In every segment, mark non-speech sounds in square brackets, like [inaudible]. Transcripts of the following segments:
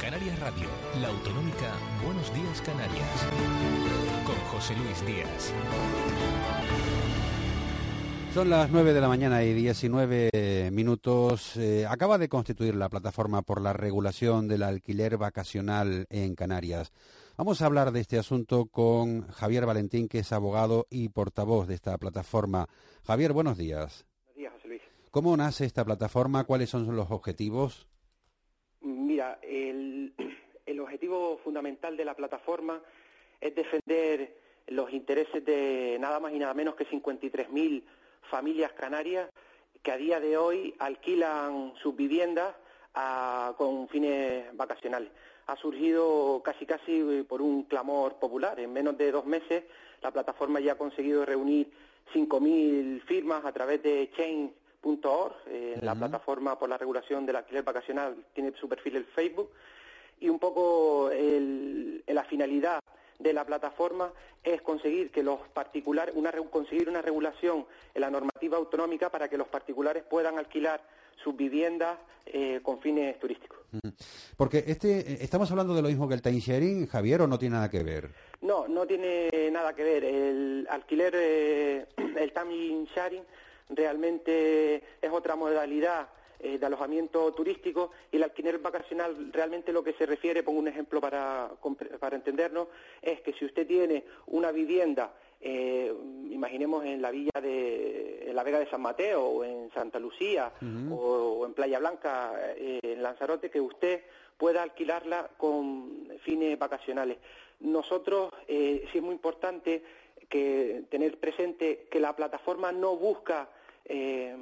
Canarias Radio, la autonómica Buenos Días Canarias. Con José Luis Díaz. Son las 9 de la mañana y 19 minutos. Eh, acaba de constituir la plataforma por la regulación del alquiler vacacional en Canarias. Vamos a hablar de este asunto con Javier Valentín, que es abogado y portavoz de esta plataforma. Javier, buenos días. Buenos días, José Luis. ¿Cómo nace esta plataforma? ¿Cuáles son los objetivos? Mira, [clears throat] el, objetivo fundamental de la plataforma es defender los intereses de nada más y nada menos que 53.000 familias canarias que a día de hoy alquilan sus viviendas a, con fines vacacionales. Ha surgido casi casi por un clamor popular. En menos de dos meses la plataforma ya ha conseguido reunir 5.000 firmas a través de Change.org, eh, la plataforma por la regulación del alquiler vacacional tiene su perfil en Facebook y un poco el, la finalidad de la plataforma es conseguir que los particulares, una, conseguir una regulación en la normativa autonómica para que los particulares puedan alquilar sus viviendas eh, con fines turísticos. Porque este, estamos hablando de lo mismo que el time sharing, Javier, o no tiene nada que ver. No, no tiene nada que ver. El alquiler, eh, [clears throat] el time sharing, realmente es otra modalidad eh, de alojamiento turístico y el alquiler vacacional realmente lo que se refiere, pongo un ejemplo para, para entendernos, es que si usted tiene una vivienda, eh, imaginemos en la villa de en la Vega de San Mateo o en Santa Lucía o, o, en Playa Blanca, eh, en Lanzarote, que usted pueda alquilarla con fines vacacionales. Nosotros eh, sí es muy importante que tener presente que la plataforma no busca eh,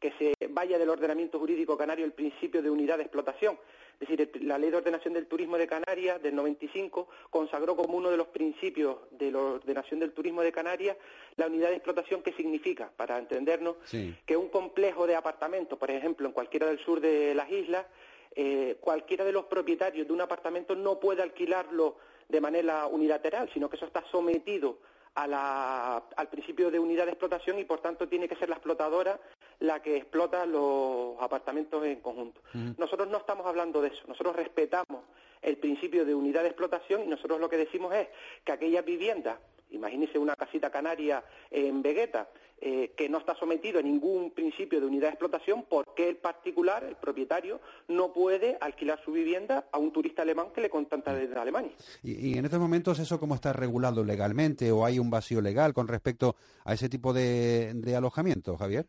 que se vaya del ordenamiento jurídico canario el principio de unidad de explotación. Es decir, la Ley de Ordenación del Turismo de Canarias del 95 consagró como uno de los principios de la ordenación del turismo de Canarias la unidad de explotación que significa, para entendernos, Sí. que un complejo de apartamentos, por ejemplo, en cualquiera del sur de las islas, eh, cualquiera de los propietarios de un apartamento no puede alquilarlo de manera unilateral, sino que eso está sometido a la- al principio de unidad de explotación y por tanto tiene que ser la explotadora la que explota los apartamentos en conjunto. Nosotros no estamos hablando de eso, nosotros respetamos el principio de unidad de explotación y nosotros lo que decimos es que aquellas viviendas, imagínese una casita canaria en Vegueta, eh, que no está sometido a ningún principio de unidad de explotación, ¿por qué el particular, el propietario, no puede alquilar su vivienda a un turista alemán que le contacta desde Alemania? Y, y en estos momentos, ¿eso cómo está regulado legalmente o hay un vacío legal con respecto a ese tipo de, de alojamiento, Javier?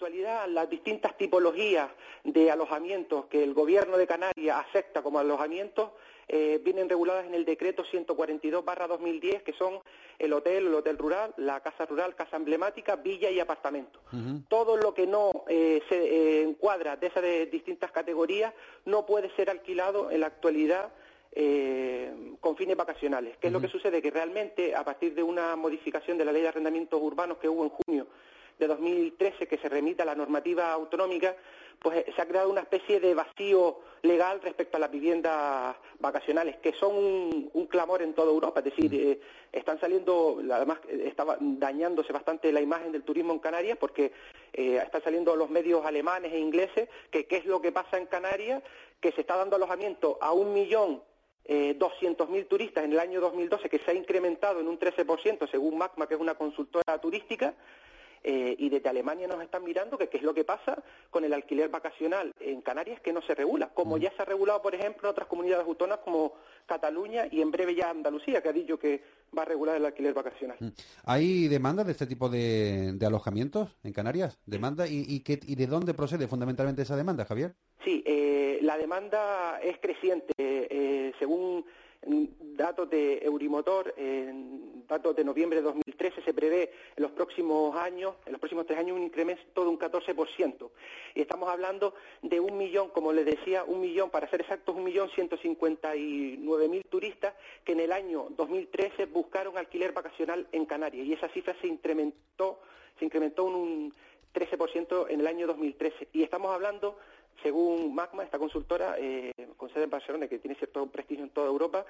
En la actualidad, las distintas tipologías de alojamientos que el Gobierno de Canarias acepta como alojamientos eh, vienen reguladas en el decreto 142-2010, que son el hotel, el hotel rural, la casa rural, casa emblemática, villa y apartamento. Todo lo que no eh, se eh, encuadra de esas de distintas categorías no puede ser alquilado en la actualidad eh, con fines vacacionales. ¿Qué es lo que sucede? Que realmente, a partir de una modificación de la ley de arrendamientos urbanos que hubo en junio de 2013, que se remita a la normativa autonómica, pues eh, se ha creado una especie de vacío legal respecto a las viviendas vacacionales, que son un, un clamor en toda Europa. Es decir, eh, están saliendo, además eh, estaba dañándose bastante la imagen del turismo en Canarias, porque eh, están saliendo los medios alemanes e ingleses, que qué es lo que pasa en Canarias, que se está dando alojamiento a un millón eh, 200.000 turistas en el año 2012, que se ha incrementado en un 13%, según MACMA, que es una consultora turística, eh, y desde Alemania nos están mirando que qué es lo que pasa con el alquiler vacacional en Canarias que no se regula, como ya se ha regulado, por ejemplo, en otras comunidades autónomas como Cataluña y en breve ya Andalucía, que ha dicho que va a regular el alquiler vacacional. ¿Hay demanda de este tipo de, de alojamientos en Canarias? ¿Demanda? ¿Y, y, qué, ¿Y de dónde procede fundamentalmente esa demanda, Javier? Sí, eh, la demanda es creciente. Eh, según mm, datos de Eurimotor, en datos de noviembre de 2013, 2013 se prevé en los próximos años, en los próximos tres años, un incremento de un 14%. Y estamos hablando de un millón, como les decía, un millón, para ser exactos, un millón ciento cincuenta y nueve mil turistas que en el año 2013 buscaron alquiler vacacional en Canarias. Y esa cifra se incrementó, se incrementó un 13% en el año 2013. Y estamos hablando según Magma, esta consultora eh, con sede en Barcelona, que tiene cierto prestigio en toda Europa,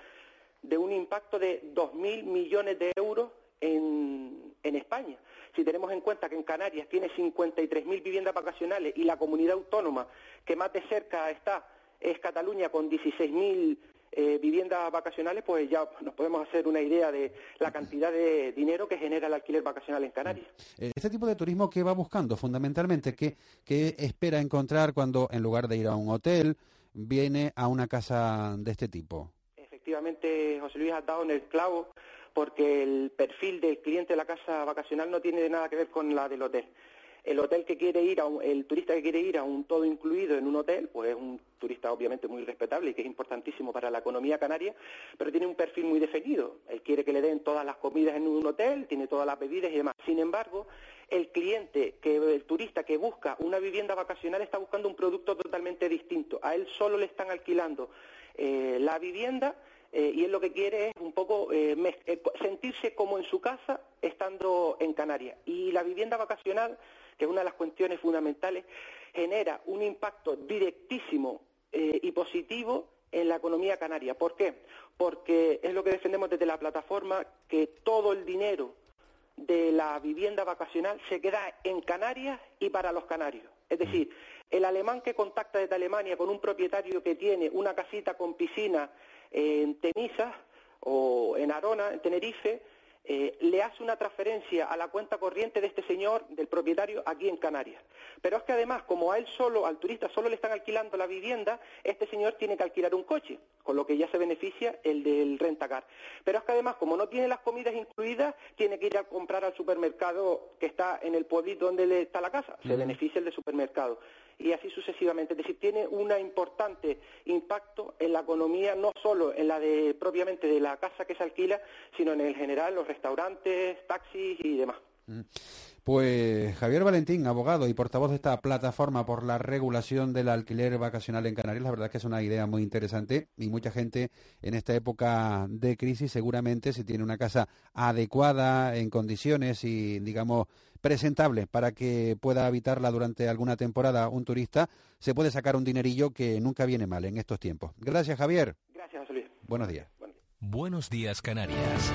de un impacto de 2.000 millones de euros en, en, España. Si tenemos en cuenta que en Canarias tiene 53.000 viviendas vacacionales y la comunidad autónoma que más de cerca está es Cataluña con 16.000 eh, viviendas vacacionales, pues ya nos podemos hacer una idea de la cantidad de dinero que genera el alquiler vacacional en Canarias. Eh, este tipo de turismo, ¿qué va buscando fundamentalmente? ¿Qué, ¿Qué espera encontrar cuando en lugar de ir a un hotel viene a una casa de este tipo? efectivamente José Luis ha dado en el clavo porque el perfil del cliente de la casa vacacional no tiene nada que ver con la del hotel. El hotel que quiere ir a el turista que quiere ir a un todo incluido en un hotel, pues es un turista obviamente muy respetable y que es importantísimo para la economía canaria, pero tiene un perfil muy definido. Él quiere que le den todas las comidas en un hotel, tiene todas las bebidas y demás. Sin embargo, el cliente, que el turista que busca una vivienda vacacional está buscando un producto totalmente distinto. A él solo le están alquilando eh, la vivienda eh, y él lo que quiere es un poco eh, sentirse como en su casa estando en Canarias. Y la vivienda vacacional, que es una de las cuestiones fundamentales, genera un impacto directísimo y positivo en la economía canaria. ¿Por qué? Porque es lo que defendemos desde la plataforma, que todo el dinero de la vivienda vacacional se queda en Canarias y para los canarios. Es decir, el alemán que contacta desde Alemania con un propietario que tiene una casita con piscina en Tenisa o en Arona, en Tenerife, eh, le hace una transferencia a la cuenta corriente de este señor, del propietario, aquí en Canarias. Pero es que además, como a él solo, al turista solo le están alquilando la vivienda, este señor tiene que alquilar un coche, con lo que ya se beneficia el del rentacar. Pero es que además, como no tiene las comidas incluidas, tiene que ir a comprar al supermercado que está en el pueblito donde está la casa, se beneficia el del supermercado y así sucesivamente. Es decir, tiene un importante impacto en la economía, no solo en la de propiamente de la casa que se alquila, sino en el general, los restaurantes, taxis y demás. Mm. Pues Javier Valentín, abogado y portavoz de esta plataforma por la regulación del alquiler vacacional en Canarias, la verdad es que es una idea muy interesante y mucha gente en esta época de crisis seguramente si tiene una casa adecuada en condiciones y digamos presentable para que pueda habitarla durante alguna temporada un turista, se puede sacar un dinerillo que nunca viene mal en estos tiempos. Gracias Javier. Gracias José Luis. Buenos días. Buenos días Canarias.